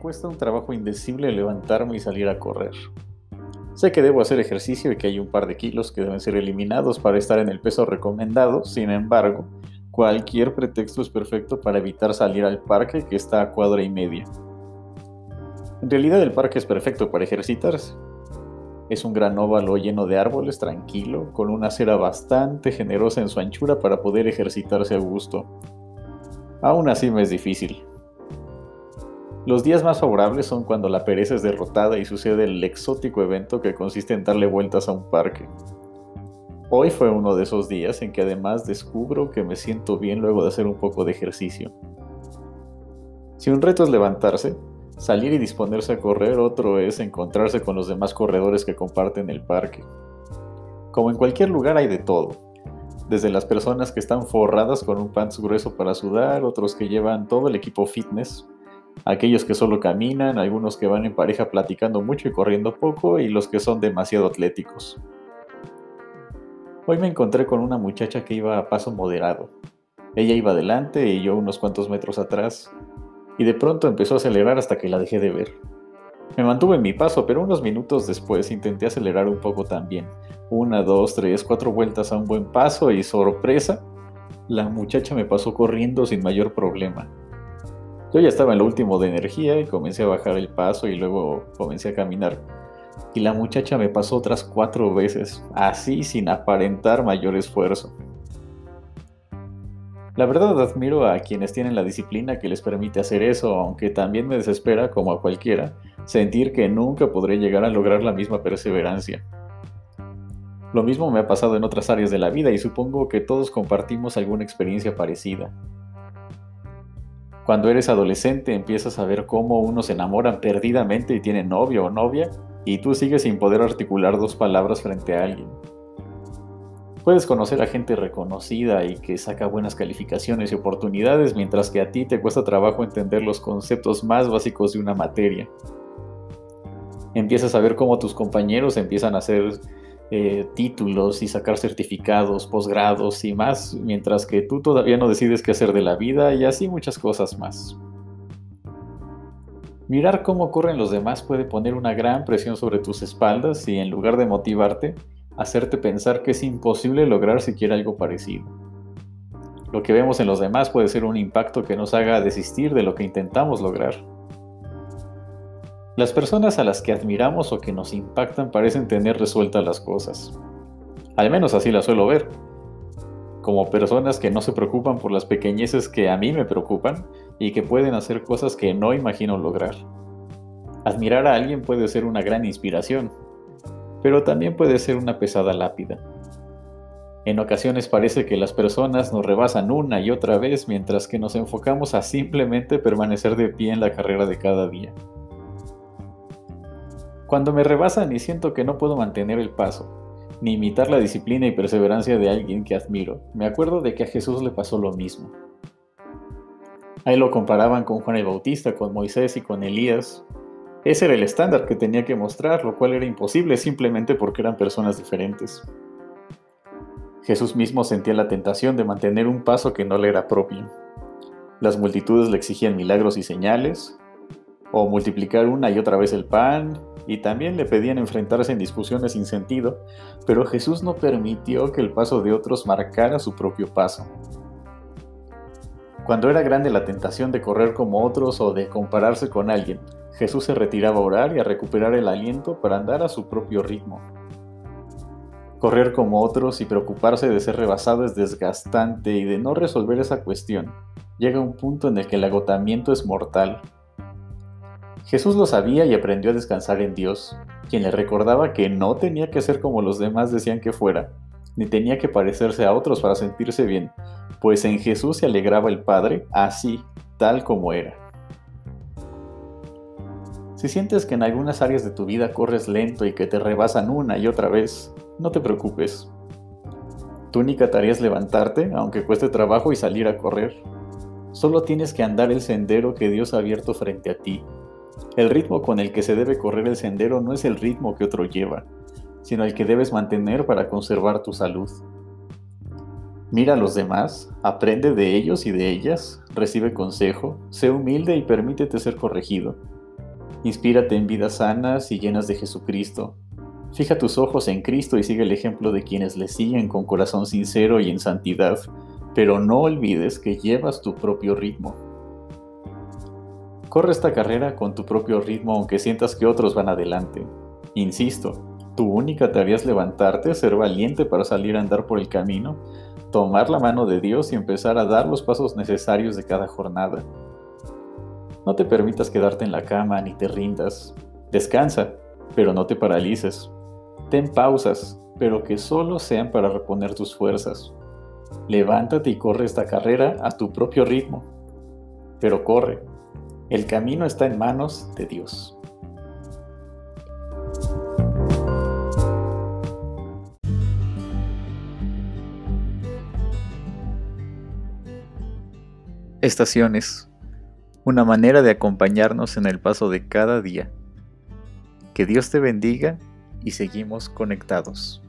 cuesta un trabajo indecible levantarme y salir a correr. Sé que debo hacer ejercicio y que hay un par de kilos que deben ser eliminados para estar en el peso recomendado, sin embargo, cualquier pretexto es perfecto para evitar salir al parque que está a cuadra y media. En realidad el parque es perfecto para ejercitarse. Es un gran óvalo lleno de árboles tranquilo, con una acera bastante generosa en su anchura para poder ejercitarse a gusto. Aún así me es difícil. Los días más favorables son cuando la pereza es derrotada y sucede el exótico evento que consiste en darle vueltas a un parque. Hoy fue uno de esos días en que además descubro que me siento bien luego de hacer un poco de ejercicio. Si un reto es levantarse, salir y disponerse a correr, otro es encontrarse con los demás corredores que comparten el parque. Como en cualquier lugar hay de todo, desde las personas que están forradas con un pants grueso para sudar, otros que llevan todo el equipo fitness, aquellos que solo caminan, algunos que van en pareja platicando mucho y corriendo poco, y los que son demasiado atléticos. Hoy me encontré con una muchacha que iba a paso moderado. Ella iba adelante y yo unos cuantos metros atrás, y de pronto empezó a acelerar hasta que la dejé de ver. Me mantuve en mi paso, pero unos minutos después intenté acelerar un poco también. Una, dos, tres, cuatro vueltas a un buen paso y sorpresa, la muchacha me pasó corriendo sin mayor problema. Yo ya estaba en lo último de energía y comencé a bajar el paso y luego comencé a caminar. Y la muchacha me pasó otras cuatro veces, así sin aparentar mayor esfuerzo. La verdad admiro a quienes tienen la disciplina que les permite hacer eso, aunque también me desespera, como a cualquiera, sentir que nunca podré llegar a lograr la misma perseverancia. Lo mismo me ha pasado en otras áreas de la vida y supongo que todos compartimos alguna experiencia parecida. Cuando eres adolescente empiezas a ver cómo unos se enamoran perdidamente y tienen novio o novia, y tú sigues sin poder articular dos palabras frente a alguien. Puedes conocer a gente reconocida y que saca buenas calificaciones y oportunidades, mientras que a ti te cuesta trabajo entender los conceptos más básicos de una materia. Empiezas a ver cómo tus compañeros empiezan a hacer eh, títulos y sacar certificados, posgrados y más, mientras que tú todavía no decides qué hacer de la vida y así muchas cosas más. Mirar cómo corren los demás puede poner una gran presión sobre tus espaldas y en lugar de motivarte, hacerte pensar que es imposible lograr siquiera algo parecido. Lo que vemos en los demás puede ser un impacto que nos haga desistir de lo que intentamos lograr. Las personas a las que admiramos o que nos impactan parecen tener resueltas las cosas. Al menos así las suelo ver. Como personas que no se preocupan por las pequeñeces que a mí me preocupan y que pueden hacer cosas que no imagino lograr. Admirar a alguien puede ser una gran inspiración, pero también puede ser una pesada lápida. En ocasiones parece que las personas nos rebasan una y otra vez mientras que nos enfocamos a simplemente permanecer de pie en la carrera de cada día. Cuando me rebasan y siento que no puedo mantener el paso, ni imitar la disciplina y perseverancia de alguien que admiro, me acuerdo de que a Jesús le pasó lo mismo. Ahí lo comparaban con Juan el Bautista, con Moisés y con Elías. Ese era el estándar que tenía que mostrar, lo cual era imposible simplemente porque eran personas diferentes. Jesús mismo sentía la tentación de mantener un paso que no le era propio. Las multitudes le exigían milagros y señales, o multiplicar una y otra vez el pan, y también le pedían enfrentarse en discusiones sin sentido, pero Jesús no permitió que el paso de otros marcara su propio paso. Cuando era grande la tentación de correr como otros o de compararse con alguien, Jesús se retiraba a orar y a recuperar el aliento para andar a su propio ritmo. Correr como otros y preocuparse de ser rebasado es desgastante y de no resolver esa cuestión. Llega un punto en el que el agotamiento es mortal Jesús lo sabía y aprendió a descansar en Dios, quien le recordaba que no tenía que ser como los demás decían que fuera, ni tenía que parecerse a otros para sentirse bien, pues en Jesús se alegraba el Padre así, tal como era. Si sientes que en algunas áreas de tu vida corres lento y que te rebasan una y otra vez, no te preocupes. Tu única tarea es levantarte, aunque cueste trabajo, y salir a correr. Solo tienes que andar el sendero que Dios ha abierto frente a ti el ritmo con el que se debe correr el sendero no es el ritmo que otro lleva, sino el que debes mantener para conservar tu salud. Mira a los demás, aprende de ellos y de ellas, recibe consejo, sé humilde y permítete ser corregido. Inspírate en vidas sanas y llenas de Jesucristo. Fija tus ojos en Cristo y sigue el ejemplo de quienes le siguen con corazón sincero y en santidad, pero no olvides que llevas tu propio ritmo. Corre esta carrera con tu propio ritmo aunque sientas que otros van adelante. Insisto, tu única tarea es levantarte, ser valiente para salir a andar por el camino, tomar la mano de Dios y empezar a dar los pasos necesarios de cada jornada. No te permitas quedarte en la cama ni te rindas. Descansa, pero no te paralices. Ten pausas, pero que solo sean para reponer tus fuerzas. Levántate y corre esta carrera a tu propio ritmo. Pero corre. El camino está en manos de Dios. Estaciones. Una manera de acompañarnos en el paso de cada día. Que Dios te bendiga y seguimos conectados.